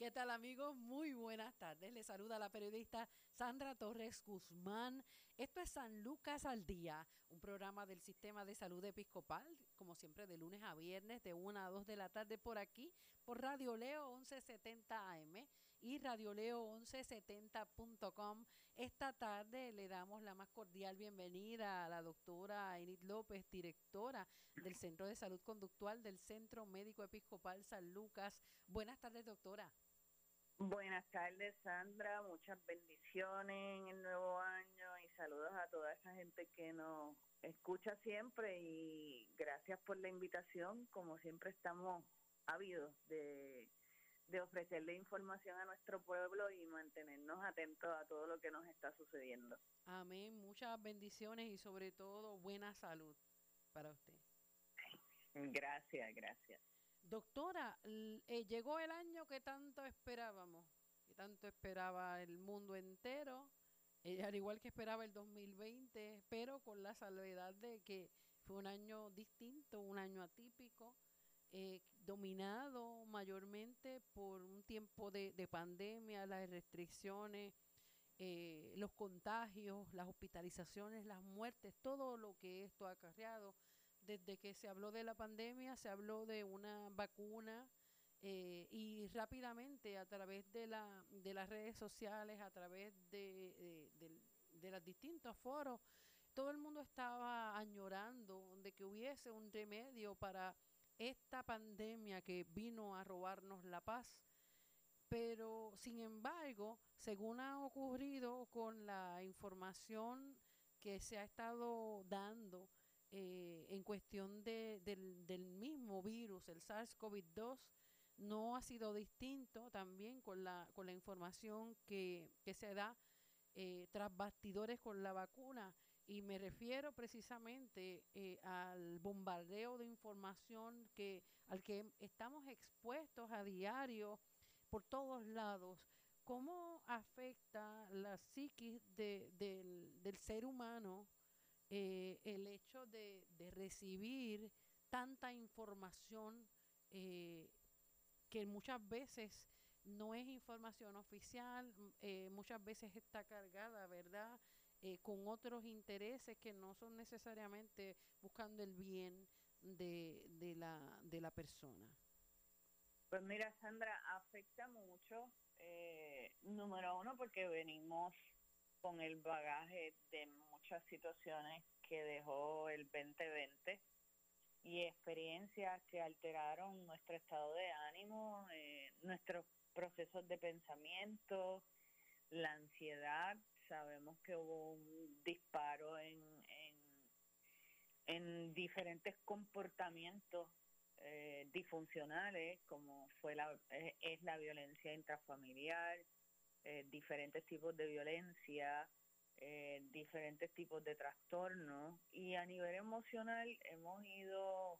¿Qué tal amigos? Muy buenas tardes. Les saluda la periodista Sandra Torres Guzmán. Esto es San Lucas al Día, un programa del Sistema de Salud Episcopal, como siempre de lunes a viernes de 1 a 2 de la tarde por aquí, por Radio Leo 1170 AM y radioleo1170.com. Esta tarde le damos la más cordial bienvenida a la doctora Enid López, directora del Centro de Salud Conductual del Centro Médico Episcopal San Lucas. Buenas tardes, doctora. Buenas tardes, Sandra. Muchas bendiciones en el nuevo año y saludos a toda esa gente que nos escucha siempre y gracias por la invitación. Como siempre estamos ávidos de, de ofrecerle información a nuestro pueblo y mantenernos atentos a todo lo que nos está sucediendo. Amén. Muchas bendiciones y sobre todo buena salud para usted. Gracias, gracias. Doctora, eh, llegó el año que tanto esperábamos, que tanto esperaba el mundo entero, eh, al igual que esperaba el 2020, pero con la salvedad de que fue un año distinto, un año atípico, eh, dominado mayormente por un tiempo de, de pandemia, las restricciones, los contagios, las hospitalizaciones, las muertes, todo lo que esto ha acarreado desde que se habló de la pandemia, se habló de una vacuna eh, y rápidamente a través de, la, de las redes sociales, a través de, de, los distintos foros, todo el mundo estaba añorando de que hubiese un remedio para esta pandemia que vino a robarnos la paz. Pero, sin embargo, según ha ocurrido con la información que se ha estado dando, eh, en cuestión de, del, del, mismo virus, el SARS-CoV-2, no ha sido distinto también con la, con la información que, que se da eh, tras bastidores con la vacuna. Y me refiero precisamente eh, al bombardeo de información que, al que estamos expuestos a diario por todos lados. ¿Cómo afecta la psiquis de, del, del ser humano? Eh, el hecho de, de, recibir tanta información eh, que muchas veces no es información oficial, eh, muchas veces está cargada, ¿verdad? Con otros intereses que no son necesariamente buscando el bien de, de, la, de la persona. Pues mira, Sandra, afecta mucho, número uno, porque venimos con el bagaje de muchas situaciones que dejó el 2020 y experiencias que alteraron nuestro estado de ánimo, eh, nuestros procesos de pensamiento, la ansiedad. Sabemos que hubo un disparo en, en, en diferentes comportamientos eh, disfuncionales, como fue la, es, es la violencia intrafamiliar, eh, diferentes tipos de violencia, eh, diferentes tipos de trastornos y a nivel emocional hemos ido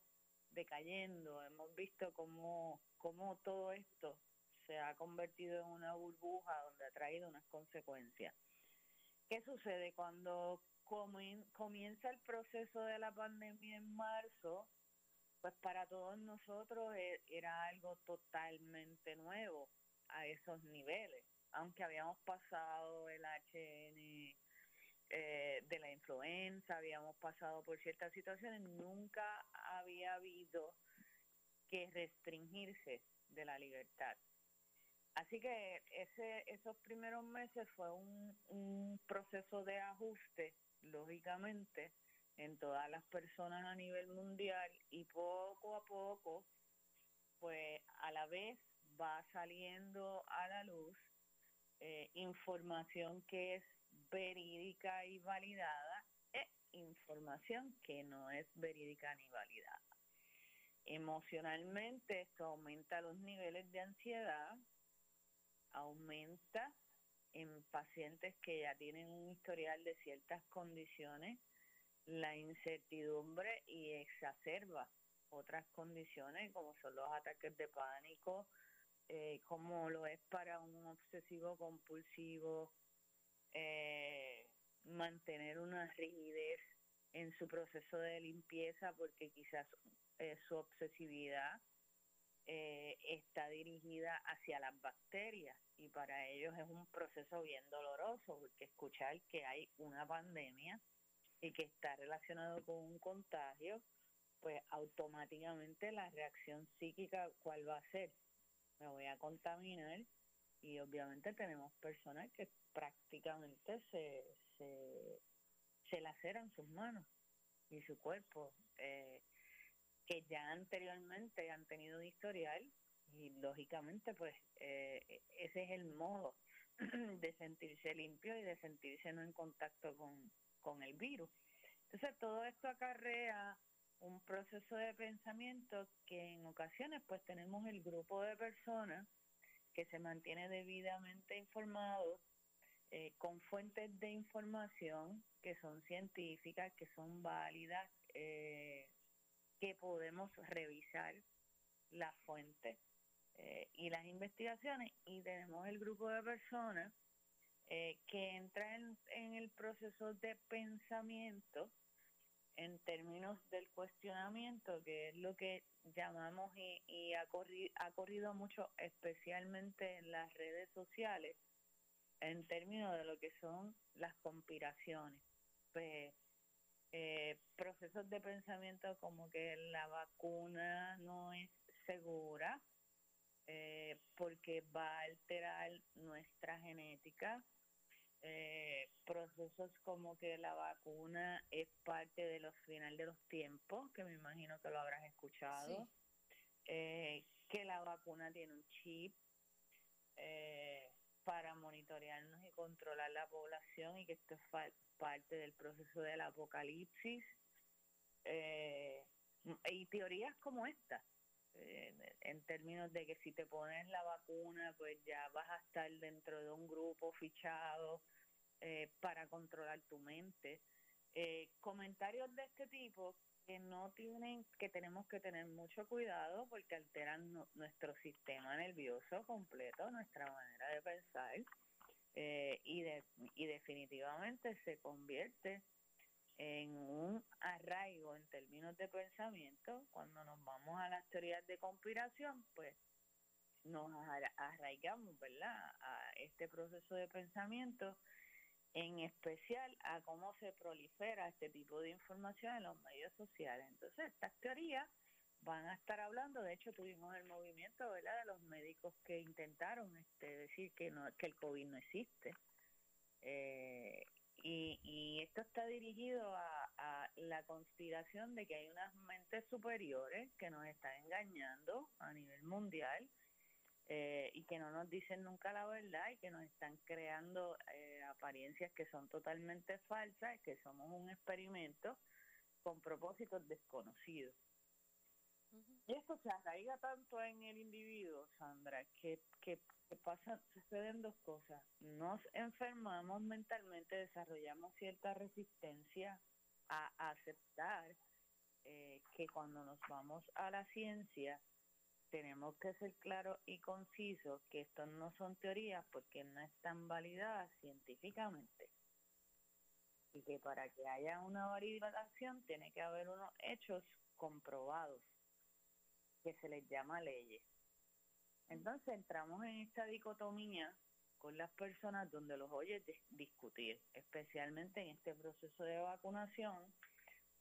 decayendo, hemos visto cómo, cómo todo esto se ha convertido en una burbuja donde ha traído unas consecuencias. ¿Qué sucede cuando comienza el proceso de la pandemia en marzo? Pues para todos nosotros e, era algo totalmente nuevo a esos niveles aunque habíamos pasado el HN eh, de la influenza, habíamos pasado por ciertas situaciones, nunca había habido que restringirse de la libertad. Así que ese, esos primeros meses fue un, un proceso de ajuste, lógicamente, en todas las personas a nivel mundial y poco a poco, pues a la vez va saliendo a la luz eh, información que es verídica y validada e información que no es verídica ni validada. Emocionalmente esto aumenta los niveles de ansiedad, aumenta en pacientes que ya tienen un historial de ciertas condiciones la incertidumbre y exacerba otras condiciones como son los ataques de pánico, eh, como lo es para un obsesivo compulsivo, mantener una rigidez en su proceso de limpieza porque quizás eh, su obsesividad eh, está dirigida hacia las bacterias y para ellos es un proceso bien doloroso porque escuchar que hay una pandemia y que está relacionado con un contagio, pues automáticamente la reacción psíquica, ¿cuál va a ser? Me voy a contaminar y obviamente tenemos personas que prácticamente se, se, se laceran sus manos y su cuerpo, eh, que ya anteriormente han tenido un historial y lógicamente pues eh, ese es el modo de sentirse limpio y de sentirse no en contacto con, con el virus. Entonces todo esto acarrea un proceso de pensamiento que en ocasiones pues tenemos el grupo de personas que se mantiene debidamente informado eh, con fuentes de información que son científicas, que son válidas, eh, que podemos revisar las fuentes eh, y las investigaciones. Y tenemos el grupo de personas que entran en el proceso de pensamiento en términos del cuestionamiento, que es lo que llamamos y, ha, corrido, ha corrido mucho, especialmente en las redes sociales, en términos de lo que son las conspiraciones. Pues, eh, procesos de pensamiento como que la vacuna no es segura eh, porque va a alterar nuestra genética, eh, procesos como que la vacuna es parte de los finales de los tiempos, que me imagino que lo habrás escuchado, eh, que la vacuna tiene un chip eh, para monitorearnos y controlar la población y que esto es parte del proceso del apocalipsis. y teorías como esta, en términos de que si te pones la vacuna, pues ya vas a estar dentro de un grupo fichado eh, para controlar tu mente. Eh, comentarios de este tipo que no tienen, que tenemos que tener mucho cuidado porque alteran nuestro sistema nervioso completo, nuestra manera de pensar eh, y, de, y definitivamente se convierte en un arraigo en términos de pensamiento, cuando nos vamos a las teorías de conspiración, pues nos arraigamos, ¿verdad?, a este proceso de pensamiento, en especial a cómo se prolifera este tipo de información en los medios sociales. Entonces, estas teorías van a estar hablando, de hecho tuvimos el movimiento, ¿verdad?, de los médicos que intentaron este, decir que, no, que el COVID no existe. Eh, y, esto está dirigido a, la conspiración de que hay unas mentes superiores que nos están engañando a nivel mundial eh, y que no nos dicen nunca la verdad y que nos están creando eh, apariencias que son totalmente falsas, que somos un experimento con propósitos desconocidos. Esto se arraiga tanto en el individuo, Sandra, que, que, pasa, suceden dos cosas. Nos enfermamos mentalmente, desarrollamos cierta resistencia a, aceptar eh, que cuando nos vamos a la ciencia tenemos que ser claros y concisos que estos no son teorías porque no están validadas científicamente. Y que para que haya una validación tiene que haber unos hechos comprobados que se les llama leyes. Entonces entramos en esta dicotomía con las personas donde los oyes discutir, especialmente en este proceso de vacunación,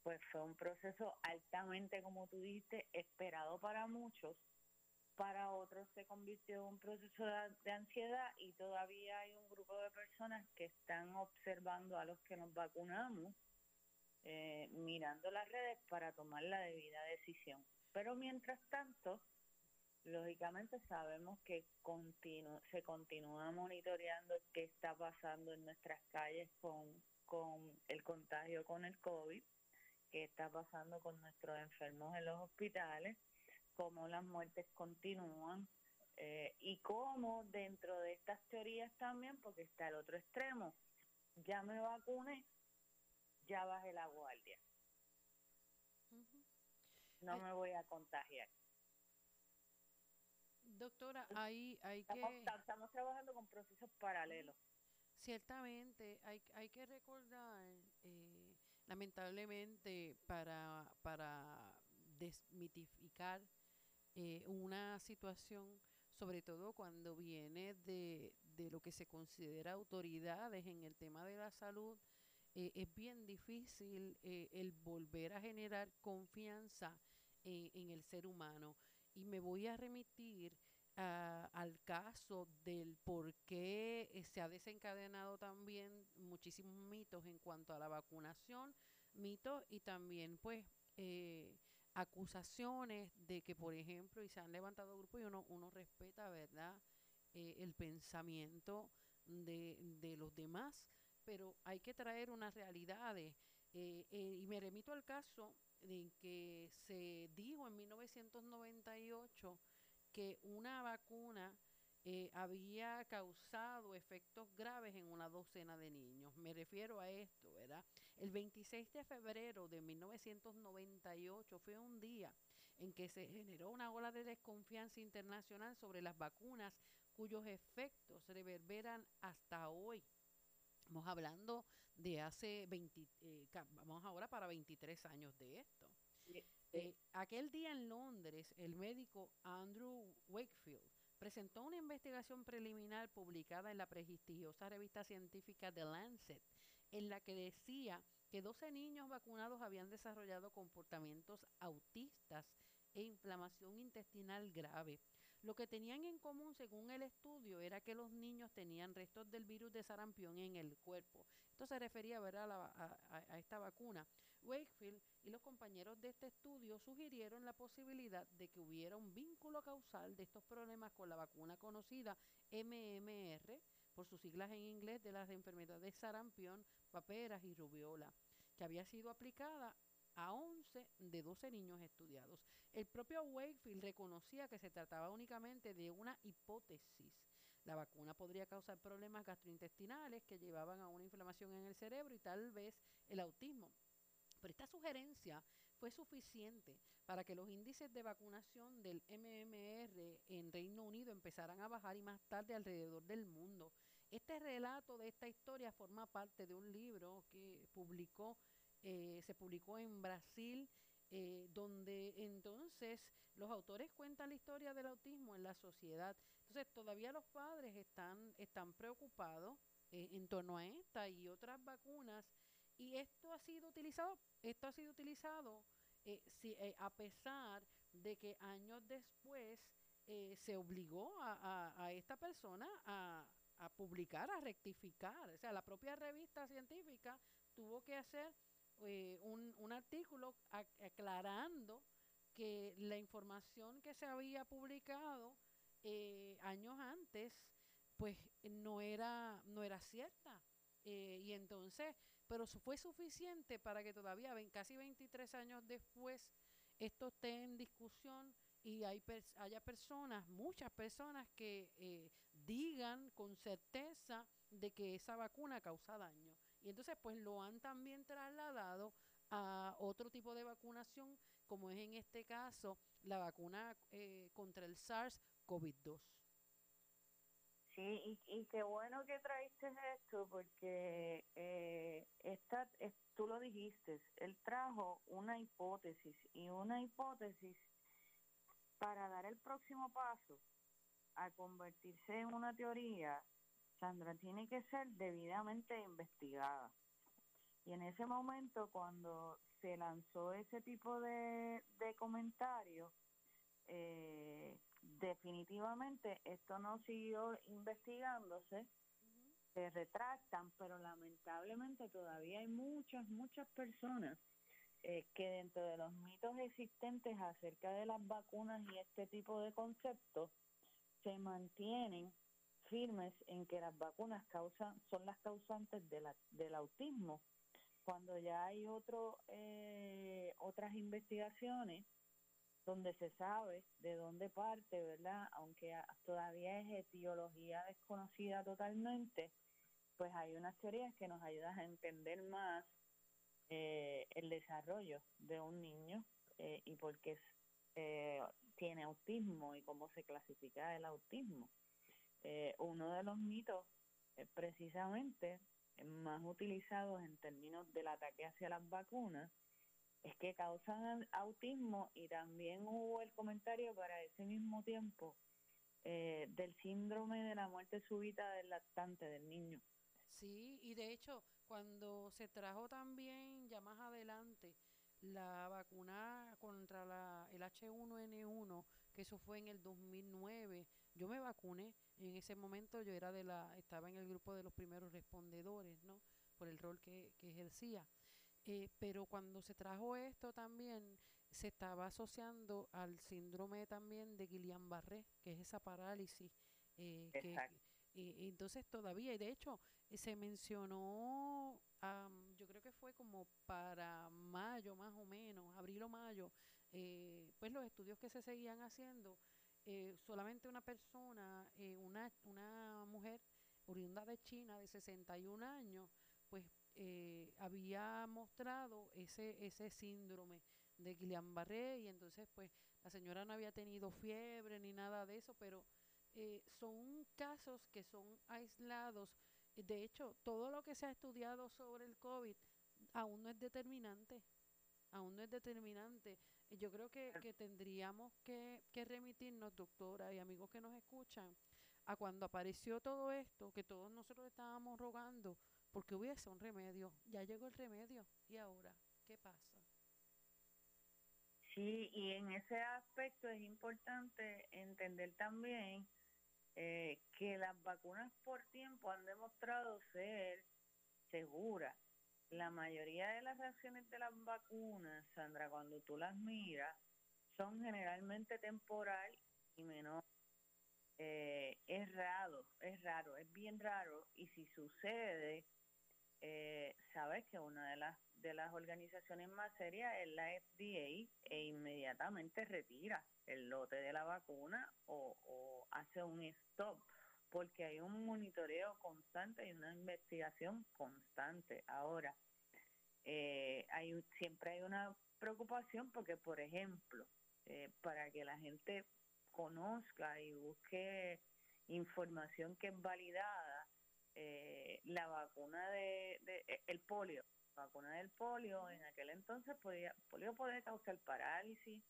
pues fue un proceso altamente, como tú dijiste, esperado para muchos, para otros se convirtió en un proceso de, ansiedad y todavía hay un grupo de personas que están observando a los que nos vacunamos, eh, mirando las redes para tomar la debida decisión. Pero mientras tanto, lógicamente sabemos que se continúa monitoreando qué está pasando en nuestras calles con, con el contagio con el COVID, qué está pasando con nuestros enfermos en los hospitales, cómo las muertes continúan eh, y cómo dentro de estas teorías también, porque está el otro extremo, ya me vacuné, ya bajé la guardia no me voy a contagiar. Doctora, ahí hay que... Estamos trabajando con procesos paralelos. Ciertamente, hay, hay que recordar, eh, lamentablemente, para, para desmitificar eh, una situación, sobre todo cuando viene de, de, lo que se considera autoridades en el tema de la salud, eh, es bien difícil eh, el volver a generar confianza en el ser humano. Y me voy a remitir al caso del por qué se ha desencadenado también muchísimos mitos en cuanto a la vacunación, mitos y también pues eh, acusaciones de que, por ejemplo, y se han levantado grupos y uno, uno respeta, ¿verdad?, eh, el pensamiento de, de, los demás, pero hay que traer unas realidades. Eh, y me remito al caso en que se dijo en 1998 que una vacuna eh, había causado efectos graves en una docena de niños. Me refiero a esto, ¿verdad? El 26 de febrero de 1998 fue un día en que se generó una ola de desconfianza internacional sobre las vacunas cuyos efectos reverberan hasta hoy. Estamos hablando de hace 20, eh, vamos ahora para 23 años de esto. Eh, aquel día en Londres, el médico Andrew Wakefield presentó una investigación preliminar publicada en la prestigiosa revista científica The Lancet, en la que decía que 12 niños vacunados habían desarrollado comportamientos autistas e inflamación intestinal grave. Lo que tenían en común, según el estudio, era que los niños tenían restos del virus de sarampión en el cuerpo. Esto se refería a, a, esta vacuna. Wakefield y los compañeros de este estudio sugirieron la posibilidad de que hubiera un vínculo causal de estos problemas con la vacuna conocida MMR, por sus siglas en inglés, de las enfermedades de sarampión, paperas y rubiola, que había sido aplicada a 11 de 12 niños estudiados. El propio Wakefield reconocía que se trataba únicamente de una hipótesis. La vacuna podría causar problemas gastrointestinales que llevaban a una inflamación en el cerebro y tal vez el autismo. Pero esta sugerencia fue suficiente para que los índices de vacunación del MMR en Reino Unido empezaran a bajar y más tarde alrededor del mundo. Este relato de esta historia forma parte de un libro que publicó, eh, se publicó en Brasil, eh, donde entonces los autores cuentan la historia del autismo en la sociedad. Entonces todavía los padres están, están preocupados eh, en torno a esta y otras vacunas y esto ha sido utilizado, esto ha sido utilizado eh, eh, a pesar de que años después se obligó a, esta persona a, publicar, a rectificar. O sea, la propia revista científica tuvo que hacer un, un artículo aclarando que la información que se había publicado años antes, pues no era, no era cierta. y entonces pero fue suficiente para que todavía casi 23 años después esto esté en discusión y hay haya personas, muchas personas que eh, digan con certeza de que esa vacuna causa daño. Y entonces pues lo han también trasladado a otro tipo de vacunación, como es en este caso la vacuna eh, contra el SARS-CoV-2. Sí, y, qué bueno que traíste esto, porque eh, esta, tú lo dijiste, él trajo una hipótesis y una hipótesis para dar el próximo paso a convertirse en una teoría, Sandra tiene que ser debidamente investigada. Y en ese momento, cuando se lanzó ese tipo de, de comentarios, eh, definitivamente esto no siguió investigándose, se retractan, pero lamentablemente todavía hay muchas, muchas personas eh, que dentro de los mitos existentes acerca de las vacunas y este tipo de conceptos se mantienen firmes en que las vacunas causan son las causantes de del autismo cuando ya hay otro eh, otras investigaciones donde se sabe de dónde parte, ¿verdad? Aunque todavía es etiología desconocida totalmente, pues hay unas teorías que nos ayudan a entender más eh, el desarrollo de un niño eh, y por qué eh, tiene autismo y cómo se clasifica el autismo. Uno de los mitos precisamente más utilizados en términos del ataque hacia las vacunas es que causan autismo y también hubo el comentario para ese mismo tiempo eh, del síndrome de la muerte súbita del lactante del niño. Sí, y de hecho, cuando se trajo también ya más adelante la vacuna contra la, el H1N1, que eso fue en el 2009, yo me vacuné, en ese momento yo era de la, estaba en el grupo de los primeros respondedores, ¿no? Por el rol que, que ejercía. Eh, pero cuando se trajo esto también se estaba asociando al síndrome también de Guillain-Barré, que es esa parálisis. Eh, que, entonces todavía, y de hecho se mencionó, yo creo que fue como para mayo más o menos, abril o mayo, eh, pues los estudios que se seguían haciendo, solamente una persona, una, una mujer oriunda de China de 61 años, pues eh, había mostrado ese, ese síndrome de Guillain-Barré y entonces pues la señora no había tenido fiebre ni nada de eso, pero eh, son casos que son aislados. De hecho, todo lo que se ha estudiado sobre el COVID aún no es determinante, aún no es determinante. Yo creo que, que tendríamos que, que remitirnos, doctora y amigos que nos escuchan, a cuando apareció todo esto, que todos nosotros estábamos rogando porque hubiese un remedio. Ya llegó el remedio. ¿Y ahora qué pasa? Sí, y en ese aspecto es importante entender también eh, que las vacunas por tiempo han demostrado ser seguras. La mayoría de las reacciones de las vacunas, Sandra, cuando tú las miras, son generalmente temporal y menor. Eh, es raro, es raro, es bien raro. Y si sucede, eh, sabes que una de las de las organizaciones más serias es la FDA e inmediatamente retira el lote de la vacuna o, hace un stop porque hay un monitoreo constante y una investigación constante. Ahora, eh, hay siempre hay una preocupación porque, por ejemplo, eh, para que la gente conozca y busque información que es validada, eh, la vacuna de, eh, el polio, vacuna del polio en aquel entonces podía, polio puede causar parálisis,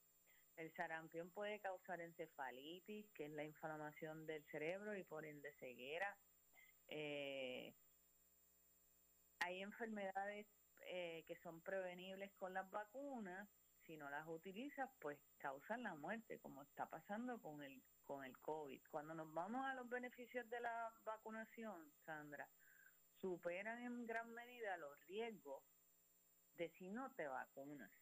el sarampión puede causar encefalitis, que es la inflamación del cerebro y por ende ceguera. Eh, hay enfermedades eh, que son prevenibles con las vacunas, si no las utilizas, pues causan la muerte, como está pasando con el con el COVID. Cuando nos vamos a los beneficios de la vacunación, Sandra, superan en gran medida los riesgos de si no te vacunas.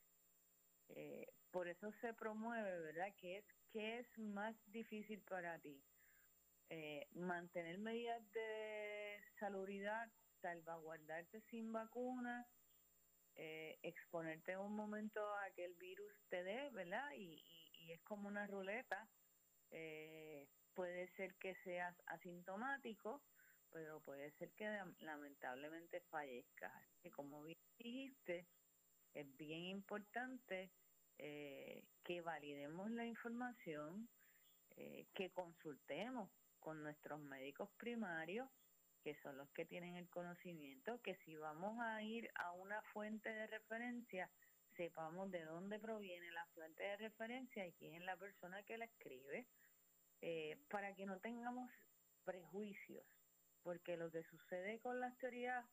Eh, por eso se promueve, ¿verdad? Que es, que es más difícil para ti? Eh, mantener medidas de salubridad, salvaguardarte sin vacuna, eh, exponerte un momento a que el virus te dé, ¿verdad? Y, y es como una ruleta eh, puede ser que seas asintomático, pero puede ser que lamentablemente fallezcas. que como bien dijiste, es bien importante eh, que validemos la información, eh, que consultemos con nuestros médicos primarios, que son los que tienen el conocimiento, que si vamos a ir a una fuente de referencia, sepamos de dónde proviene la fuente de referencia y quién es la persona que la escribe, eh, para que no tengamos prejuicios, porque lo que sucede con las teorías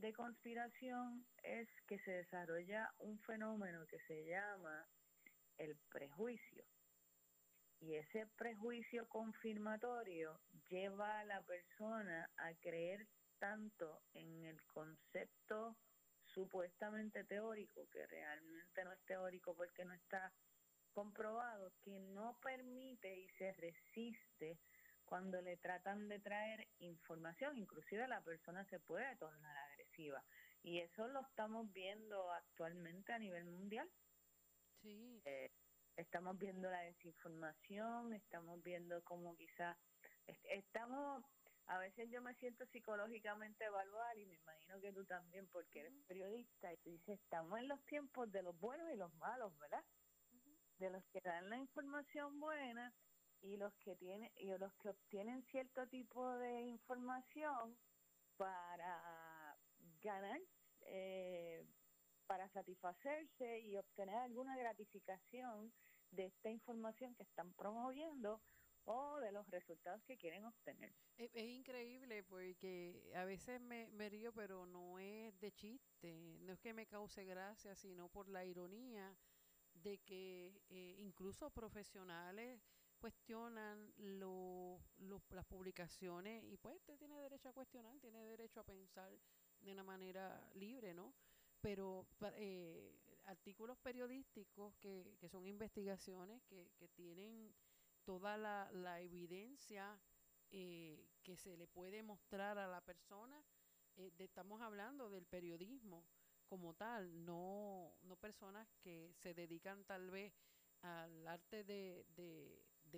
de conspiración es que se desarrolla un fenómeno que se llama el prejuicio. Y ese prejuicio confirmatorio lleva a la persona a creer tanto en el concepto supuestamente teórico, que realmente no es teórico porque no está comprobado, que no permite y se resiste cuando le tratan de traer información, inclusive la persona se puede tornar agresiva. Y eso lo estamos viendo actualmente a nivel mundial. Sí. Eh, estamos viendo la desinformación, estamos viendo cómo quizás estamos a veces yo me siento psicológicamente evaluar y me imagino que tú también porque eres periodista y tú dices, estamos en los tiempos de los buenos y los malos, ¿verdad? De los que dan la información buena y los que tienen y los que obtienen cierto tipo de información para ganar eh, para satisfacerse y obtener alguna gratificación de esta información que están promoviendo o de los resultados que quieren obtener. Es, increíble porque a veces me, me, río, pero no es de chiste, no es que me cause gracia, sino por la ironía de que eh, incluso profesionales cuestionan lo, las publicaciones y pues usted tiene derecho a cuestionar, tiene derecho a pensar de una manera libre, ¿no? Pero eh, artículos periodísticos que, que son investigaciones que, que tienen toda la, la evidencia eh, que se le puede mostrar a la persona, eh, estamos hablando del periodismo como tal, no, no personas que se dedican tal vez al arte de,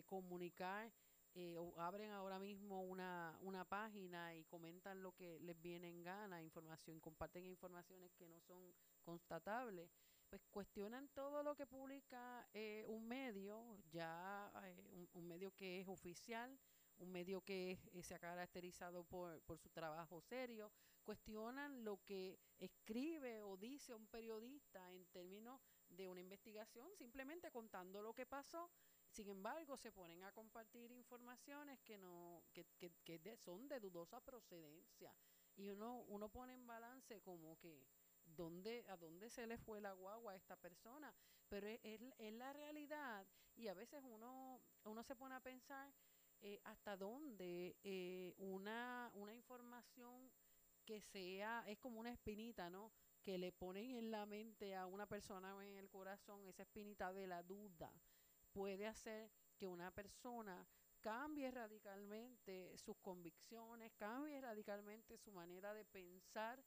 comunicar eh, abren ahora mismo una, una página y comentan lo que les viene en gana, información, comparten informaciones que no son constatables pues cuestionan todo lo que publica eh, un medio, ya eh, un, medio que es oficial, un medio que eh, se ha caracterizado por, por su trabajo serio, cuestionan lo que escribe o dice un periodista en términos de una investigación, simplemente contando lo que pasó. Sin embargo, se ponen a compartir informaciones que no que, que, que son de dudosa procedencia y uno uno pone en balance como que dónde, a dónde se le fue la guagua a esta persona. Pero es, es, la realidad y a veces uno, uno se pone a pensar eh, hasta dónde eh, una, una información que sea, es como una espinita, ¿no? Que le ponen en la mente a una persona o en el corazón, esa espinita de la duda, puede hacer que una persona cambie radicalmente sus convicciones, cambie radicalmente su manera de pensar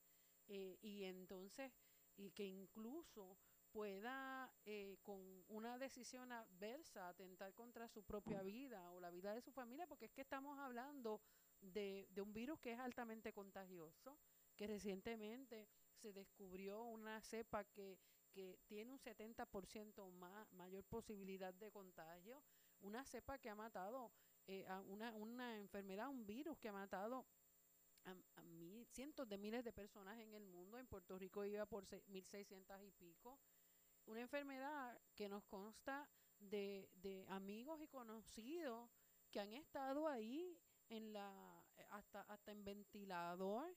eh, y entonces, y que incluso pueda eh, con una decisión adversa atentar contra su propia vida o la vida de su familia, porque es que estamos hablando de, de un virus que es altamente contagioso, que recientemente se descubrió una cepa que, que tiene un 70% más, mayor posibilidad de contagio, una cepa que ha matado eh, a una, una enfermedad, un virus que ha matado a, cientos de miles de personas en el mundo. En Puerto Rico iba por 1.600 y pico. Una enfermedad que nos consta de, de amigos y conocidos que han estado ahí en la hasta hasta en ventilador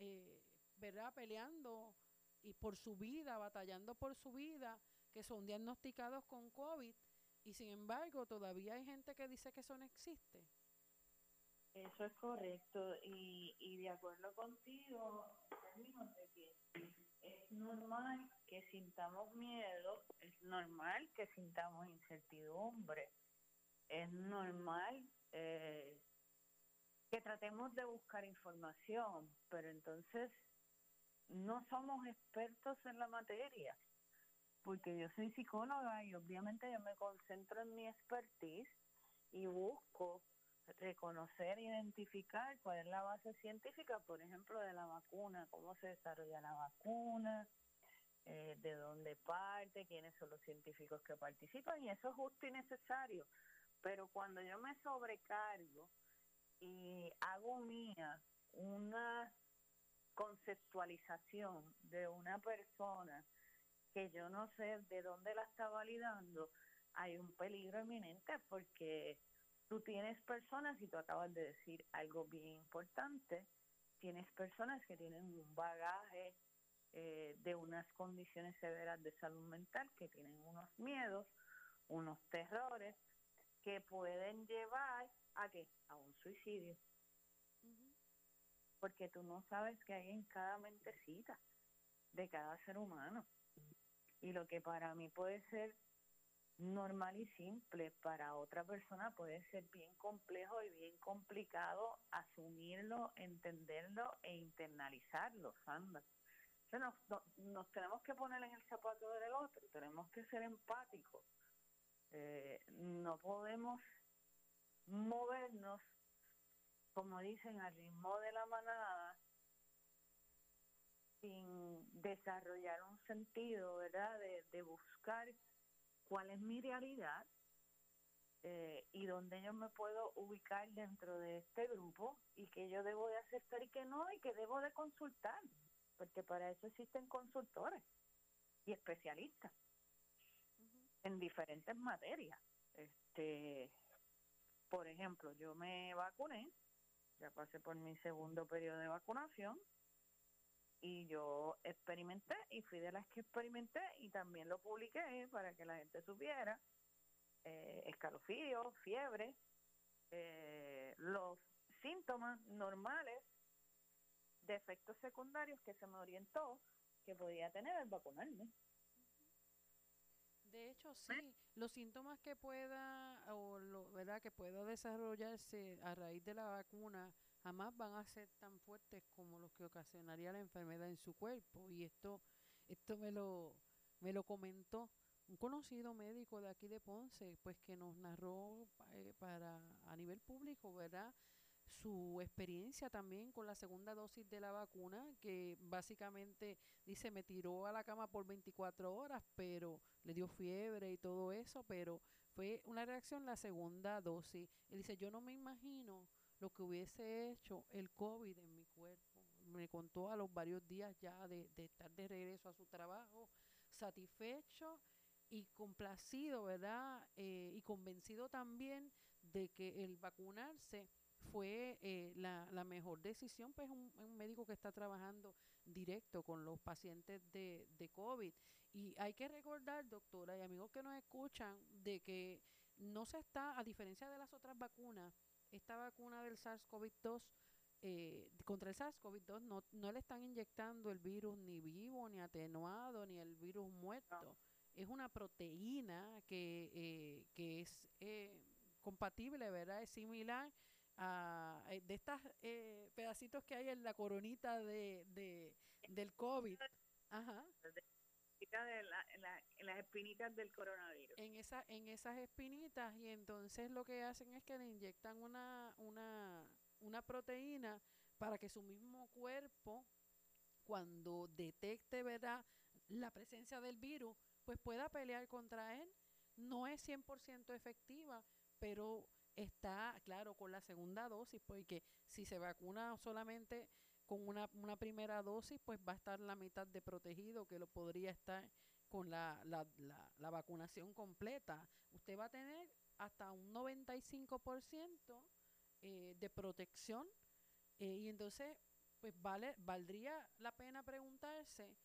eh, verdad peleando y por su vida batallando por su vida que son diagnosticados con covid y sin embargo todavía hay gente que dice que eso no existe. Eso es correcto y, y de acuerdo contigo, es normal que sintamos miedo, es normal que sintamos incertidumbre, es normal eh, que tratemos de buscar información, pero entonces no somos expertos en la materia, porque yo soy psicóloga y obviamente yo me concentro en mi expertise y busco reconocer, identificar cuál es la base científica, por ejemplo, de la vacuna, cómo se desarrolla la vacuna, eh, de dónde parte, quiénes son los científicos que participan, y eso es justo y necesario. Pero cuando yo me sobrecargo y hago mía una conceptualización de una persona que yo no sé de dónde la está validando, hay un peligro eminente porque tú tienes personas, y tú acabas de decir algo bien importante, tienes personas que tienen un bagaje eh, de unas condiciones severas de salud mental, que tienen unos miedos, unos terrores, que pueden llevar a qué? A un suicidio. Porque tú no sabes qué hay en cada mentecita de cada ser humano. Y lo que para mí puede ser normal y simple, para otra persona puede ser bien complejo y bien complicado asumirlo, entenderlo e internalizarlo, Sandra. nos, nos tenemos que poner en el zapato del otro, tenemos que ser empáticos. Eh, no podemos movernos, como dicen, al ritmo de la manada sin desarrollar un sentido, ¿verdad?, de, de buscar cuál es mi realidad eh, y dónde yo me puedo ubicar dentro de este grupo y qué yo debo de aceptar y qué no y qué debo de consultar. porque para eso existen consultores y especialistas en diferentes materias. Este, por ejemplo, yo me vacuné, ya pasé por mi segundo periodo de vacunación y yo experimenté y fui de las que experimenté y también lo publiqué para que la gente supiera eh, escalofrío, fiebre, eh, los síntomas normales de efectos secundarios que se me orientó que podía tener al vacunarme. De hecho, sí, los síntomas que pueda o lo, verdad que pueda desarrollarse a raíz de la vacuna jamás van a ser tan fuertes como los que ocasionaría la enfermedad en su cuerpo. Y esto esto me lo me lo comentó un conocido médico de aquí de Ponce, pues que nos narró eh, para a nivel público, ¿verdad? Su experiencia también con la segunda dosis de la vacuna, que básicamente dice me tiró a la cama por 24 horas, pero le dio fiebre y todo eso, pero fue una reacción la segunda dosis. Él dice, yo no me imagino lo que hubiese hecho el COVID en mi cuerpo. Me contó a los varios días ya de, de estar de regreso a su trabajo, satisfecho y complacido, ¿verdad? Eh, y convencido también de que el vacunarse fue eh, la, la, mejor decisión, pues un, un, médico que está trabajando directo con los pacientes de, de COVID. Y hay que recordar, doctora y amigos que nos escuchan, de que no se está, a diferencia de las otras vacunas, esta vacuna del SARS-CoV-2, eh, contra el SARS-CoV-2 no, no le están inyectando el virus ni vivo, ni atenuado, ni el virus muerto es una proteína que, eh, que es eh, compatible, ¿verdad? Es similar a eh, de estas eh, pedacitos que hay en la coronita de, de del COVID. Ajá. De la, las espinitas del coronavirus. En, esa, en esas espinitas y entonces lo que hacen es que le inyectan una, una, una proteína para que su mismo cuerpo, cuando detecte ¿verdad? la presencia del virus, pues pueda pelear contra él. No es 100% efectiva, pero está, claro, con la segunda dosis, porque si se vacuna solamente con una, una primera dosis, pues va a estar la mitad de protegido que lo podría estar con la, la, la, la vacunación completa. Usted va a tener hasta un 95% eh, de protección eh, y entonces pues vale valdría la pena preguntarse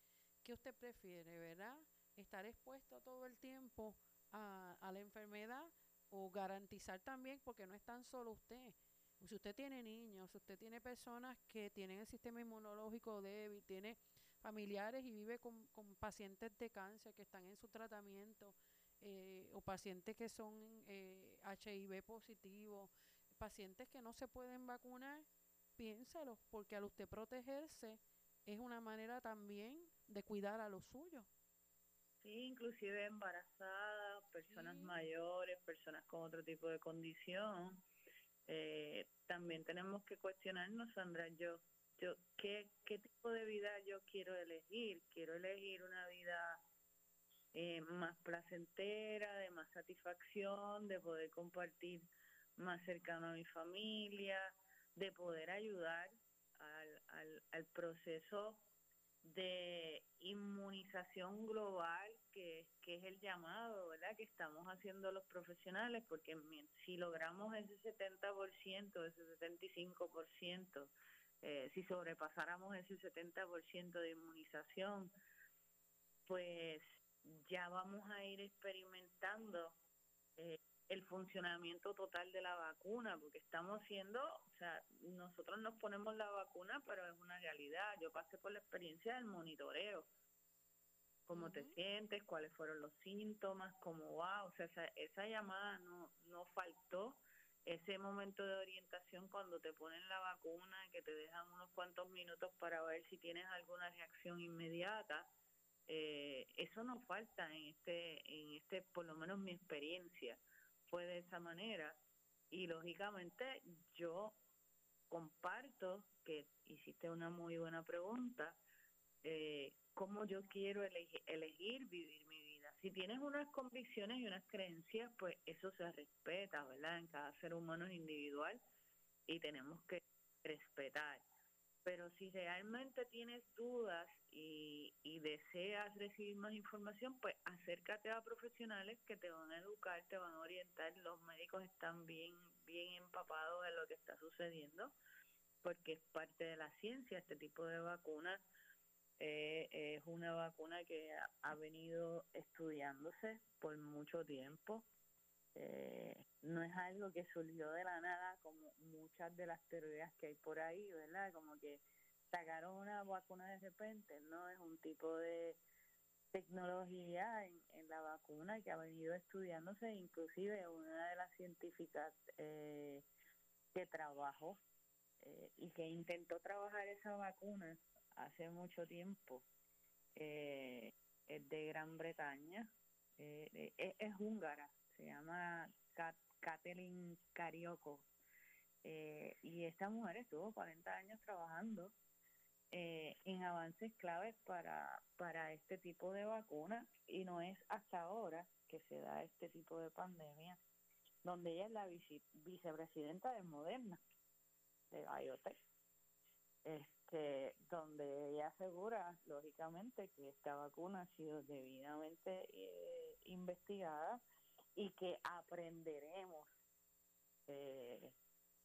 qué usted prefiere, ¿verdad? estar expuesto todo el tiempo a, a la enfermedad o garantizar también, porque no es tan solo usted. Si usted tiene niños, si usted tiene personas que tienen el sistema inmunológico débil, tiene familiares y vive con, con pacientes de cáncer que están en su tratamiento, eh, o pacientes que son eh, HIV positivos, pacientes que no se pueden vacunar, piénselo, porque al usted protegerse es una manera también de cuidar a los suyos. Sí, inclusive embarazadas, personas mayores, personas con otro tipo de condición. Eh, también tenemos que cuestionarnos, Sandra, yo, yo ¿qué, ¿qué tipo de vida yo quiero elegir? Quiero elegir una vida eh, más placentera, de más satisfacción, de poder compartir más cercano a mi familia, de poder ayudar al, al, al proceso de inmunización global, que, que es el llamado, ¿verdad? Que estamos haciendo los profesionales, porque si logramos ese 70%, ese 75%, eh, si sobrepasáramos ese 70% de inmunización, pues ya vamos a ir experimentando eh, el funcionamiento total de la vacuna, porque estamos siendo, o sea, nosotros nos ponemos la vacuna, pero es una realidad. Yo pasé por la experiencia del monitoreo. Cómo uh -huh. te sientes, cuáles fueron los síntomas, cómo va, o sea, esa, esa llamada no, no faltó. Ese momento de orientación cuando te ponen la vacuna, que te dejan unos cuantos minutos para ver si tienes alguna reacción inmediata, eh, eso no falta en este, en este, por lo menos mi experiencia fue de esa manera. Y lógicamente yo comparto que hiciste una muy buena pregunta eh, cómo yo quiero elegir, elegir vivir mi vida si tienes unas convicciones y unas creencias pues eso se respeta verdad en cada ser humano es individual y tenemos que respetar pero si realmente tienes dudas y, y, deseas recibir más información, pues acércate a profesionales que te van a educar, te van a orientar. Los médicos están bien, bien empapados de lo que está sucediendo, porque es parte de la ciencia. Este tipo de vacuna eh, es una vacuna que ha venido estudiándose por mucho tiempo eh, no es algo que surgió de la nada como muchas de las teorías que hay por ahí, ¿verdad? Como que sacaron una vacuna de repente, ¿no? Es un tipo de tecnología en, en la vacuna que ha venido estudiándose, inclusive una de las científicas eh, que trabajó eh, y que intentó trabajar esa vacuna hace mucho tiempo, eh, es de Gran Bretaña, eh, es, es húngara, se llama Kathleen Carioko. Eh, y esta mujer estuvo 40 años trabajando eh, en avances claves para, para este tipo de vacunas y no es hasta ahora que se da este tipo de pandemia, donde ella es la vicepresidenta de Moderna, de Biotech, este, donde ella asegura, lógicamente, que esta vacuna ha sido debidamente eh, investigada y que aprenderemos eh,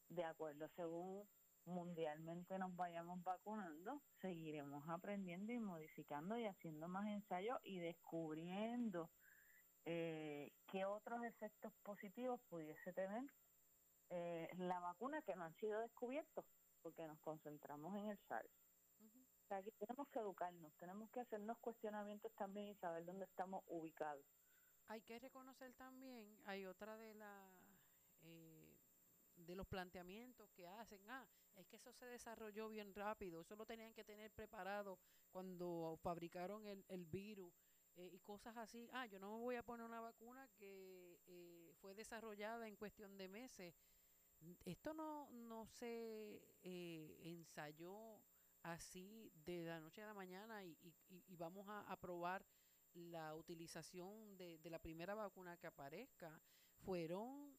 de acuerdo según mundialmente nos vayamos vacunando, seguiremos aprendiendo y modificando y haciendo más ensayos y descubriendo eh, qué otros efectos positivos pudiese tener eh, la vacuna que no han sido descubiertos, porque nos concentramos en el SARS. O sea, aquí tenemos que educarnos, tenemos que hacernos cuestionamientos también y saber dónde estamos ubicados hay que reconocer también, hay otra de la eh, de los planteamientos que hacen, ah, es que eso se desarrolló bien rápido, eso lo tenían que tener preparado cuando fabricaron el, el virus eh, y cosas así, ah, yo no me voy a poner una vacuna que eh, fue desarrollada en cuestión de meses. Esto no, no se ensayó así de la noche a la mañana y, y, y vamos a, a probar la utilización de, de la primera vacuna que aparezca, fueron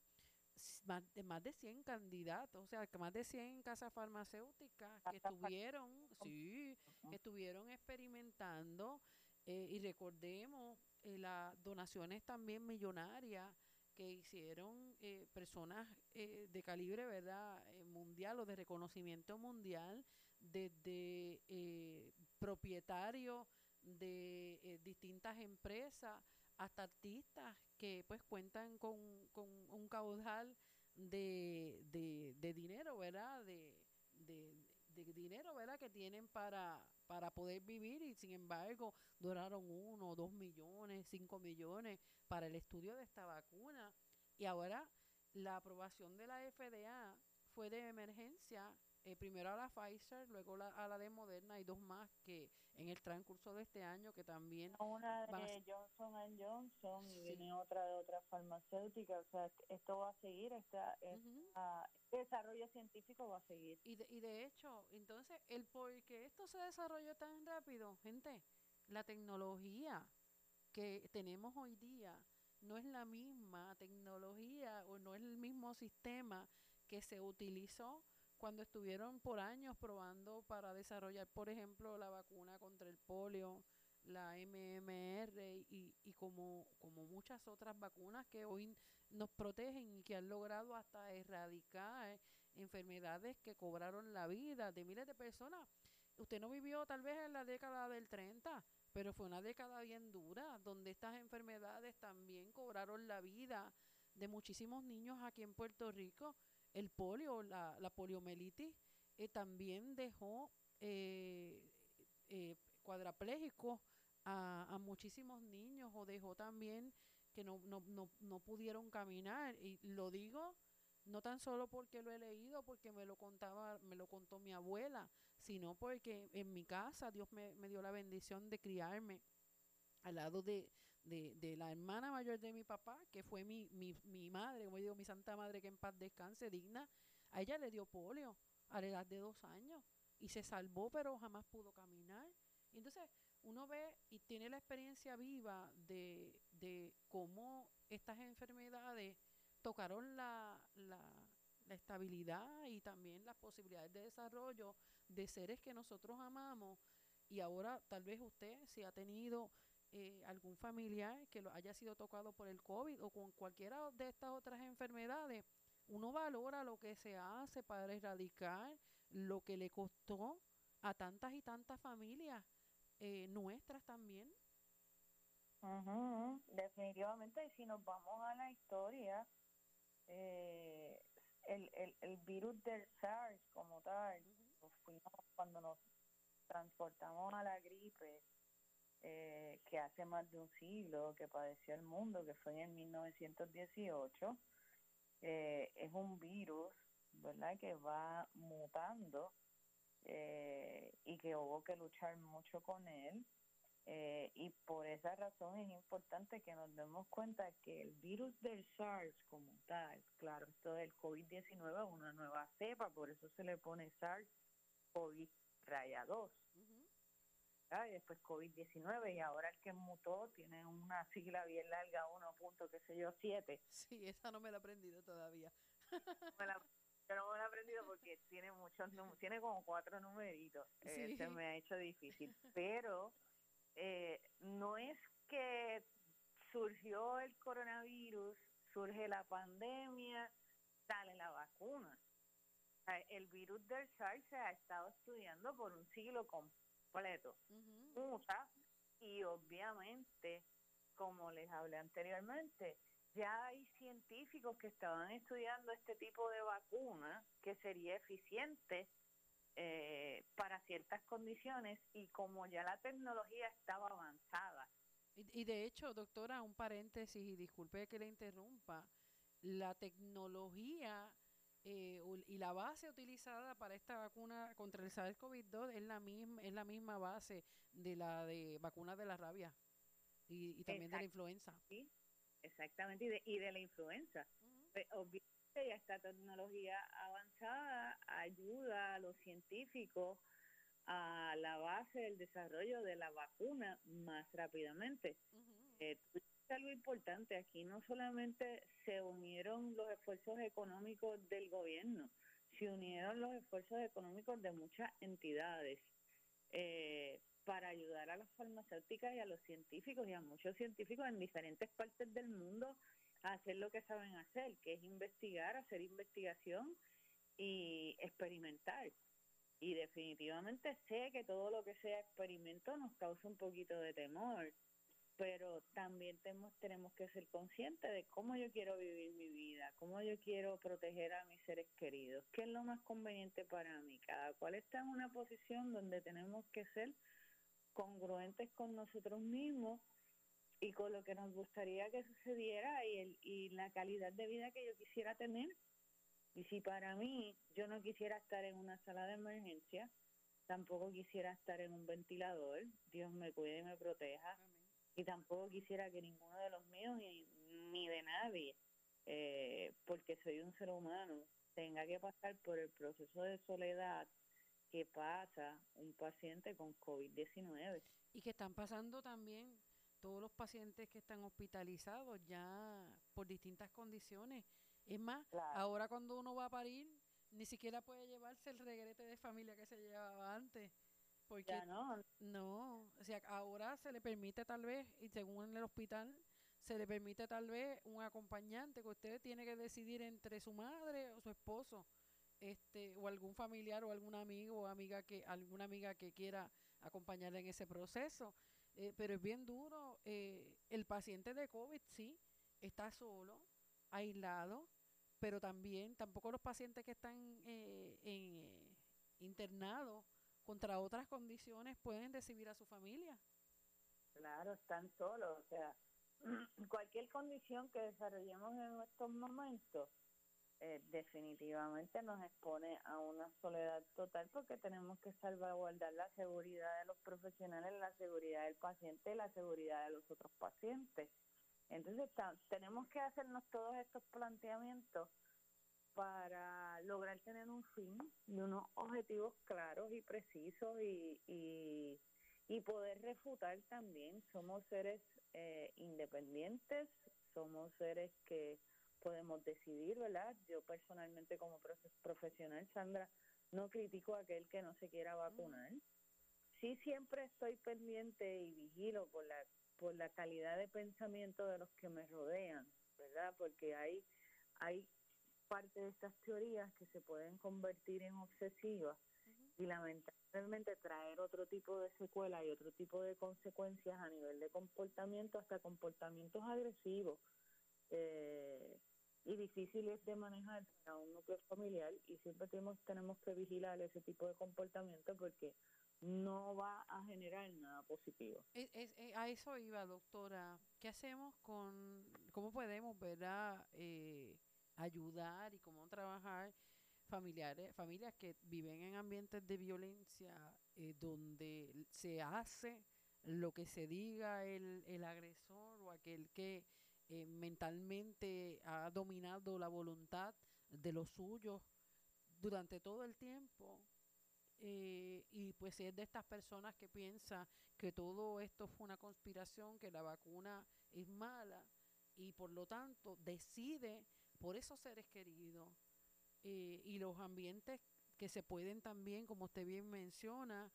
más de, más de 100 candidatos, o sea, más de 100 casas farmacéuticas que estuvieron, sí, que estuvieron experimentando eh, y recordemos eh, las donaciones también millonarias que hicieron eh, personas eh, de calibre, ¿verdad?, eh, mundial o de reconocimiento mundial, desde eh, propietarios de eh, distintas empresas hasta artistas que pues cuentan con, con un caudal de, de, de dinero, ¿verdad? De, de, dinero, ¿verdad? Que tienen para, para poder vivir y sin embargo duraron uno, dos millones, cinco millones para el estudio de esta vacuna. Y ahora la aprobación de la FDA fue de emergencia eh, primero a la Pfizer, luego la, a la de Moderna y dos más que en el transcurso de este año que también... Una de Johnson Johnson y viene otra de otra farmacéutica, o sea, esto va a seguir, esta, desarrollo científico va a seguir. Y de, y de hecho, entonces, el por qué esto se desarrolló tan rápido, gente, la tecnología que tenemos hoy día no es la misma tecnología o no es el mismo sistema que se utilizó cuando estuvieron por años probando para desarrollar, por ejemplo, la vacuna contra el polio, la MMR y, como muchas otras vacunas que hoy nos protegen y que han logrado hasta erradicar enfermedades que cobraron la vida de miles de personas. Usted no vivió tal vez en la década del 30, pero fue una década bien dura, donde estas enfermedades también cobraron la vida de muchísimos niños aquí en Puerto Rico el polio, la, poliomielitis, eh, también dejó eh, eh, cuadraplégicos a, a, muchísimos niños o dejó también que no, no, no, no pudieron caminar. Y lo digo no tan solo porque lo he leído, porque me lo contaba, me lo contó mi abuela, sino porque en mi casa Dios me, me dio la bendición de criarme al lado de, de, de, la hermana mayor de mi papá, que fue mi, mi, mi madre, como digo, mi santa madre que en paz descanse, digna, a ella le dio polio a la edad de dos años y se salvó, pero jamás pudo caminar. Y entonces uno ve y tiene la experiencia viva de, de cómo estas enfermedades tocaron la, la, la estabilidad y también las posibilidades de desarrollo de seres que nosotros amamos. Y ahora tal vez usted, si ha tenido eh, algún familiar que lo haya sido tocado por el COVID o con cualquiera de estas otras enfermedades, uno valora lo que se hace para erradicar lo que le costó a tantas y tantas familias eh, nuestras también. Definitivamente, y si nos vamos a la historia, eh, el, el, el virus del SARS como tal, cuando nos transportamos a la gripe, eh, que hace más de un siglo que padeció el mundo, que fue en 1918, eh, es un virus, ¿verdad?, que va mutando eh, y que hubo que luchar mucho con él. Eh, y por esa razón es importante que nos demos cuenta que el virus del SARS como tal, claro, esto del COVID-19 es una nueva cepa, por eso se le pone SARS-CoV-2 y después COVID-19 y ahora el que mutó tiene una sigla bien larga, 1. Punto, qué sé yo, 7. Sí, esa no me la he aprendido todavía. No me la he aprendido porque tiene muchos tiene como cuatro numeritos. Eh, se me ha hecho difícil, pero eh, no es que surgió el coronavirus, surge la pandemia, sale la vacuna. El virus del SARS se ha estado estudiando por un siglo completo completo. y obviamente, como les hablé anteriormente, ya hay científicos que estaban estudiando este tipo de vacuna que sería eficiente eh, para ciertas condiciones y como ya la tecnología estaba avanzada. Y, y de hecho, doctora, un paréntesis y disculpe que le interrumpa, la tecnología eh, y la base utilizada para esta vacuna contra el SARS-CoV-2 es la misma es la misma base de la de vacuna de la rabia y, también de la influenza. Sí, exactamente, y de, y de la influenza. Pues, obviamente ya esta tecnología avanzada ayuda a los científicos a la base del desarrollo de la vacuna más rápidamente algo importante, aquí no solamente se unieron los esfuerzos económicos del gobierno, se unieron los esfuerzos económicos de muchas entidades eh, para ayudar a las farmacéuticas y a los científicos y a muchos científicos en diferentes partes del mundo a hacer lo que saben hacer, que es investigar, hacer investigación y experimentar. Y definitivamente sé que todo lo que sea experimento nos causa un poquito de temor pero también tenemos, tenemos que ser conscientes de cómo yo quiero vivir mi vida, cómo yo quiero proteger a mis seres queridos, qué es lo más conveniente para mí. Cada cual está en una posición donde tenemos que ser congruentes con nosotros mismos y con lo que nos gustaría que sucediera y, el, y la calidad de vida que yo quisiera tener. Y si para mí yo no quisiera estar en una sala de emergencia, tampoco quisiera estar en un ventilador, Dios me cuide y me proteja y tampoco quisiera que ninguno de los míos ni, de nadie, eh, porque soy un ser humano, tenga que pasar por el proceso de soledad que pasa un paciente con COVID-19. Y que están pasando también todos los pacientes que están hospitalizados ya por distintas condiciones. Es más, ahora cuando uno va a parir, ni siquiera puede llevarse el regrete de familia que se llevaba antes. Porque no. No, o sea, ahora se le permite tal vez, y según el hospital, se le permite tal vez un acompañante que usted tiene que decidir entre su madre o su esposo, este, o algún familiar o algún amigo o amiga que, alguna amiga que quiera acompañarle en ese proceso. Eh, pero es bien duro. Eh, el paciente de COVID sí está solo, aislado, pero también tampoco los pacientes que están eh, en, internados contra otras condiciones pueden recibir a su familia. Claro, están solos, o sea, cualquier condición que desarrollemos en estos momentos eh, definitivamente nos expone a una soledad total porque tenemos que salvaguardar la seguridad de los profesionales, la seguridad del paciente y la seguridad de los otros pacientes. Entonces tenemos que hacernos todos estos planteamientos para lograr tener un fin y unos objetivos claros y precisos y, y, poder refutar también. Somos seres eh, independientes, somos seres que podemos decidir, ¿verdad? Yo personalmente como profesional, Sandra, no critico a aquel que no se quiera vacunar. Sí siempre estoy pendiente y vigilo por la, por la calidad de pensamiento de los que me rodean, ¿verdad? Porque hay, hay parte de estas teorías que se pueden convertir en obsesivas y lamentablemente traer otro tipo de secuela y otro tipo de consecuencias a nivel de comportamiento, hasta comportamientos agresivos. Eh, y difíciles de manejar para un núcleo familiar y siempre tenemos, tenemos que vigilar ese tipo de comportamiento porque no va a generar nada positivo. Eh, a eso iba, doctora. ¿Qué hacemos con, cómo podemos, verdad, eh, ayudar y cómo trabajar familiares, familias que viven en ambientes de violencia eh, donde se hace lo que se diga el, el agresor o aquel que eh, mentalmente ha dominado la voluntad de los suyos durante todo el tiempo. Eh, y pues es de estas personas que piensa que todo esto fue una conspiración, que la vacuna es mala y por lo tanto decide por esos seres queridos eh, y los ambientes que se pueden también, como usted bien menciona,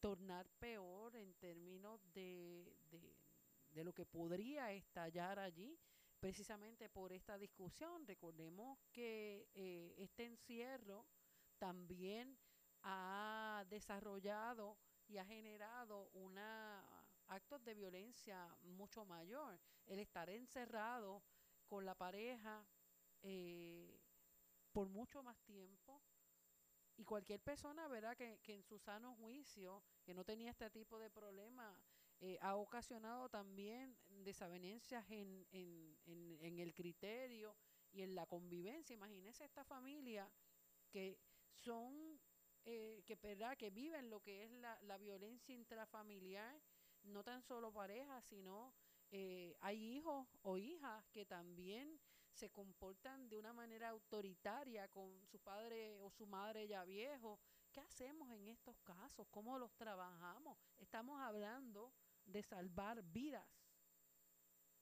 tornar peor en términos de, de lo que podría estallar allí precisamente por esta discusión. Recordemos que eh, este encierro también ha desarrollado y ha generado una actos de violencia mucho mayor. El estar encerrado con la pareja eh, por mucho más tiempo y cualquier persona verá que, en su sano juicio, que no tenía este tipo de problema, eh, ha ocasionado también desavenencias en, en, en, el criterio y en la convivencia. Imagínese esta familia que son, eh, que, ¿verdad? que viven lo que es la, la violencia intrafamiliar, no tan solo parejas, sino eh, hay hijos o hijas que también se comportan de una manera autoritaria con su padre o su madre ya viejo. ¿Qué hacemos en estos casos? ¿Cómo los trabajamos? Estamos hablando de salvar vidas.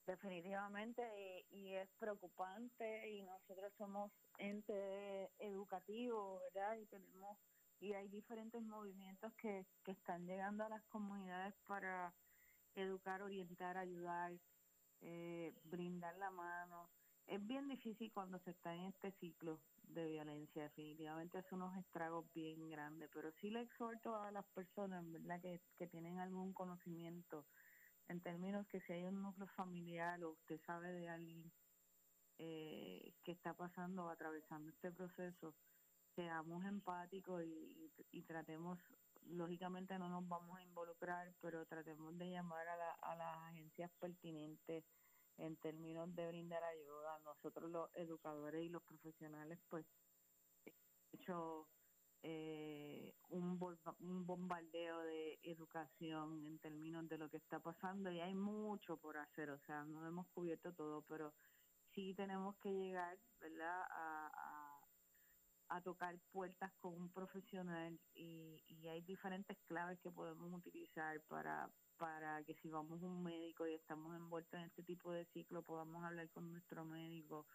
Definitivamente, y, es preocupante, y nosotros somos ente educativo, ¿verdad? Y tenemos, y hay diferentes movimientos que, que están llegando a las comunidades para educar, orientar, ayudar, eh, brindar la mano. Es bien difícil cuando se está en este ciclo de violencia, definitivamente hace unos estragos bien grandes, pero sí le exhorto a las personas, ¿verdad?, que, que tienen algún conocimiento en términos que si hay un núcleo familiar o usted sabe de alguien eh, que está pasando o atravesando este proceso, seamos empáticos y, y, tratemos, lógicamente no nos vamos a involucrar, pero tratemos de llamar a, la, a las agencias pertinentes en términos de brindar ayuda. Nosotros los educadores y los profesionales, pues, hecho eh, un, un bombardeo de educación en términos de lo que está pasando y hay mucho por hacer, o sea, no hemos cubierto todo, pero sí tenemos que llegar, ¿verdad?, a, tocar puertas con un profesional y, y hay diferentes claves que podemos utilizar para, para que si vamos a un médico y estamos envueltos en este tipo de ciclo, podamos hablar con nuestro médico,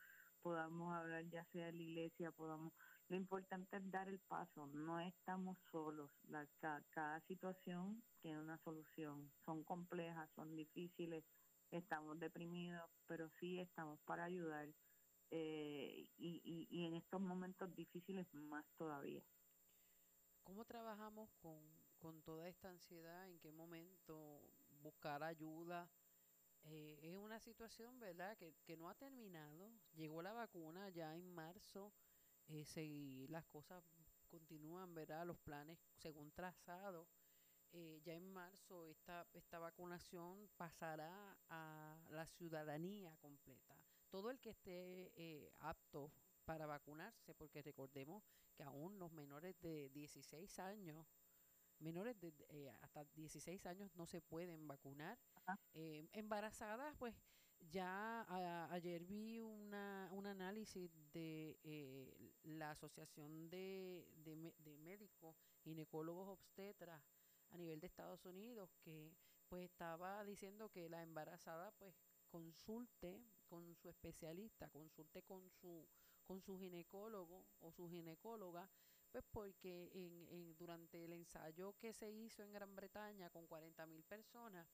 podamos hablar ya sea en la iglesia, podamos... Lo importante es dar el paso, no estamos solos, cada, situación tiene una solución, son complejas, son difíciles, estamos deprimidos, pero sí estamos para ayudar eh, y, y, y en estos momentos difíciles más todavía. ¿Cómo trabajamos con con toda esta ansiedad, en qué momento buscar ayuda. Eh, es una situación, ¿verdad?, que, que, no ha terminado. Llegó la vacuna ya en marzo, eh, las cosas continúan, ¿verdad?, los planes según trazado. Eh, ya en marzo esta, esta vacunación pasará a la ciudadanía completa. Todo el que esté eh, apto para vacunarse, porque recordemos que aún los menores de 16 años menores de eh, hasta 16 años no se pueden vacunar. Eh, embarazadas, pues ya ayer vi una, un análisis de eh, la Asociación de, de, de, Médicos, Ginecólogos Obstetras a nivel de Estados Unidos que pues estaba diciendo que la embarazada pues consulte con su especialista, consulte con su, con su ginecólogo o su ginecóloga, pues porque en, durante el ensayo que se hizo en Gran Bretaña con 40 mil personas,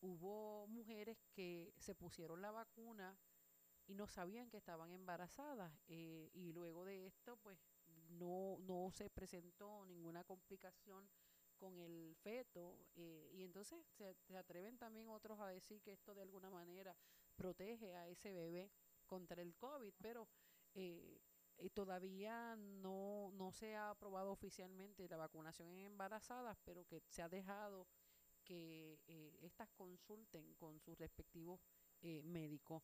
hubo mujeres que se pusieron la vacuna y no sabían que estaban embarazadas eh, y luego de esto pues no, no se presentó ninguna complicación con el feto eh, y entonces se, atreven también otros a decir que esto de alguna manera protege a ese bebé contra el COVID, pero eh, eh, todavía no, no se ha aprobado oficialmente la vacunación en embarazadas, pero que se ha dejado que eh, estas consulten con sus respectivos médicos.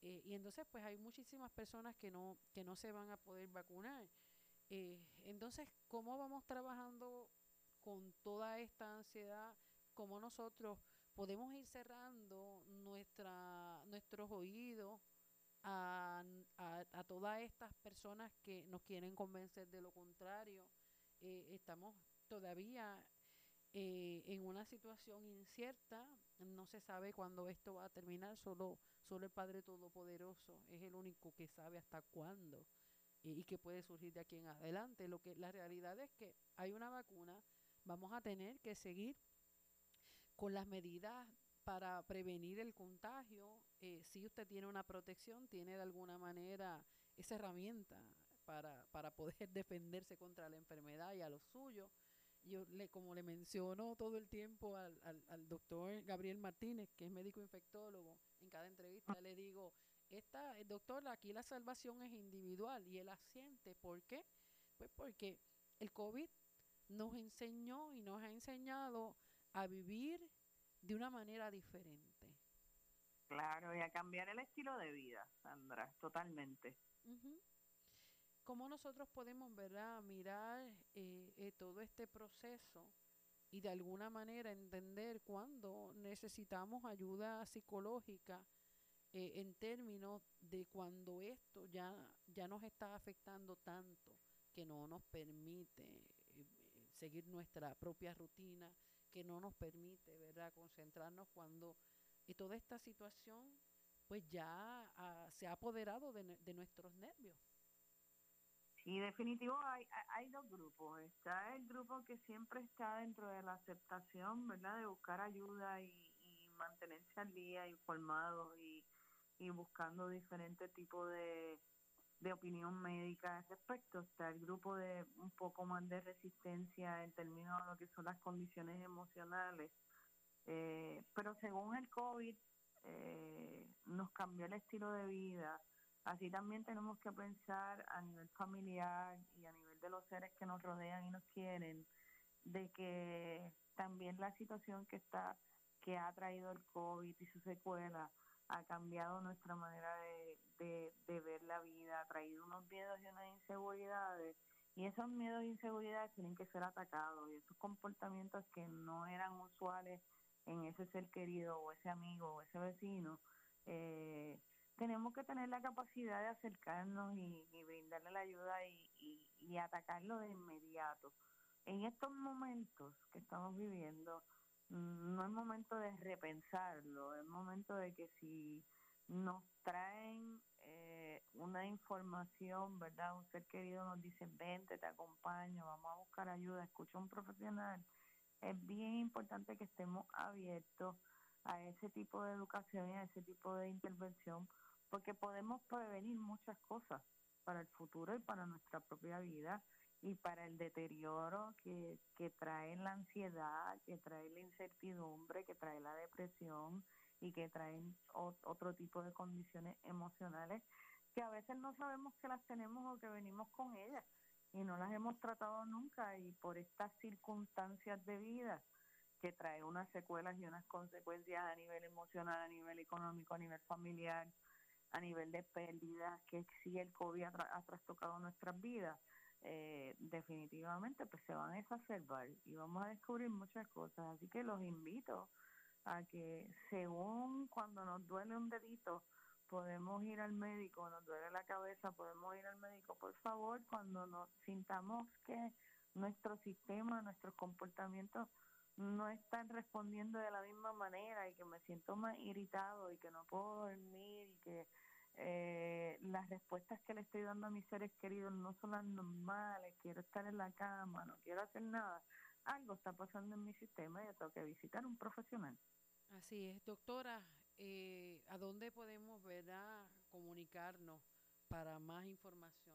y entonces pues hay muchísimas personas que no, que no se van a poder vacunar. entonces, ¿cómo vamos trabajando con toda esta ansiedad, como nosotros podemos ir cerrando nuestra, nuestros oídos a, a, todas estas personas que nos quieren convencer de lo contrario. Eh, estamos todavía eh, en una situación incierta, no se sabe cuándo esto va a terminar, solo, solo el Padre Todopoderoso es el único que sabe hasta cuándo y que puede surgir de aquí en adelante. Lo que la realidad es que hay una vacuna, vamos a tener que seguir con las medidas para prevenir el contagio. Eh, si usted tiene una protección, tiene de alguna manera esa herramienta para, para poder defenderse contra la enfermedad y a los suyos. Yo, le, como le menciono todo el tiempo al, al, doctor Gabriel Martínez, que es médico infectólogo, en cada entrevista le digo, esta, el doctor, aquí la salvación es individual y él asiente. ¿Por qué? Pues porque el COVID nos enseñó y nos ha enseñado a vivir de una manera diferente. Claro, y a cambiar el estilo de vida, Sandra, totalmente. ¿Cómo nosotros podemos ¿verdad? mirar eh, eh, todo este proceso y de alguna manera entender cuándo necesitamos ayuda psicológica eh, en términos de cuando esto ya, ya nos está afectando tanto que no nos permite seguir nuestra propia rutina, que no nos permite, ¿verdad?, concentrarnos cuando y toda esta situación pues ya ah, se ha apoderado de, de, nuestros nervios. Sí, definitivo hay, hay dos grupos. Está el grupo que siempre está dentro de la aceptación, ¿verdad?, de buscar ayuda y, mantenerse al día, informado y, y buscando diferentes tipos de, de opinión médica al respecto. Está el grupo de un poco más de resistencia en términos de lo que son las condiciones emocionales. Eh, pero según el COVID eh, nos cambió el estilo de vida. Así también tenemos que pensar a nivel familiar y a nivel de los seres que nos rodean y nos quieren, de que también la situación que está que ha traído el COVID y su secuela ha cambiado nuestra manera de, de, ver la vida, traído unos miedos y unas inseguridades. Y esos miedos e inseguridades tienen que ser atacados. Y esos comportamientos que no eran usuales en ese ser querido o ese amigo o ese vecino, eh, tenemos que tener la capacidad de acercarnos y, brindarle la ayuda y, y, atacarlo de inmediato. En estos momentos que estamos viviendo, Mm, no es momento de repensarlo, es momento de que si nos traen una información, ¿verdad? Un ser querido nos dice, vente, te acompaño, vamos a buscar ayuda, escucha a un profesional. Es bien importante que estemos abiertos a ese tipo de educación y a ese tipo de intervención, porque podemos prevenir muchas cosas para el futuro y para nuestra propia vida y para el deterioro que, que trae la ansiedad, que trae la incertidumbre, que trae la depresión y que traen otro tipo de condiciones emocionales que a veces no sabemos que las tenemos o que venimos con ellas y no las hemos tratado nunca y por estas circunstancias de vida que trae unas secuelas y unas consecuencias a nivel emocional, a nivel económico, a nivel familiar, a nivel de pérdidas que sí el COVID ha, ha trastocado nuestras vidas eh, definitivamente pues se van a exacerbar y vamos a descubrir muchas cosas. Así que los invito a que según cuando nos duele un dedito, podemos ir al médico, nos duele la cabeza, podemos ir al médico. Por favor, cuando nos sintamos que nuestro sistema, nuestros comportamientos no están respondiendo de la misma manera y que me siento más irritado y que no puedo dormir y que eh, las respuestas que le estoy dando a mis seres queridos no son las normales, quiero estar en la cama, no quiero hacer nada, algo está pasando en mi sistema y yo tengo que visitar un profesional. Así es, doctora, eh, ¿a dónde podemos ver a comunicarnos para más información?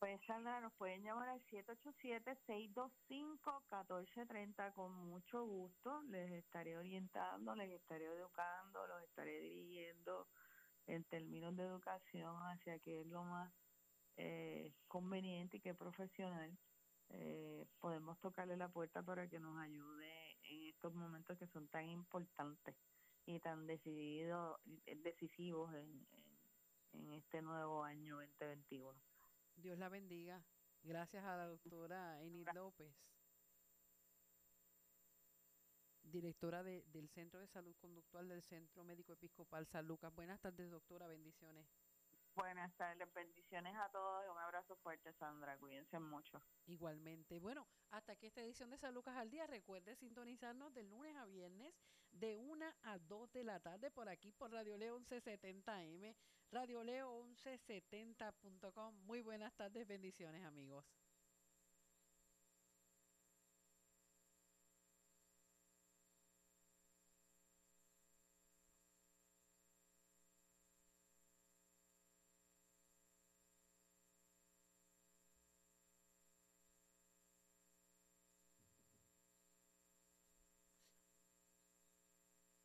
Pues Sandra, nos pueden llamar al 787-625-1430 con mucho gusto. Les estaré orientando, les estaré educando, los estaré dirigiendo en términos de educación hacia qué es lo más eh, conveniente y qué profesional. Eh, podemos tocarle la puerta para que nos ayude en estos momentos que son tan importantes y tan decididos, decisivos en, en este nuevo año 2021. Dios la bendiga. Gracias a la doctora Enid López, directora del Centro de Salud Conductual del Centro Médico Episcopal San Lucas. Buenas tardes, doctora. Bendiciones. Buenas tardes, bendiciones a todos y un abrazo fuerte, Sandra. Cuídense mucho. Igualmente. Bueno, hasta aquí esta edición de San Lucas al Día. Recuerde sintonizarnos de lunes a viernes de 1 a 2 de la tarde por aquí por Radio Leo 1170M, Radio Leo 1170.com. Muy buenas tardes, bendiciones, amigos.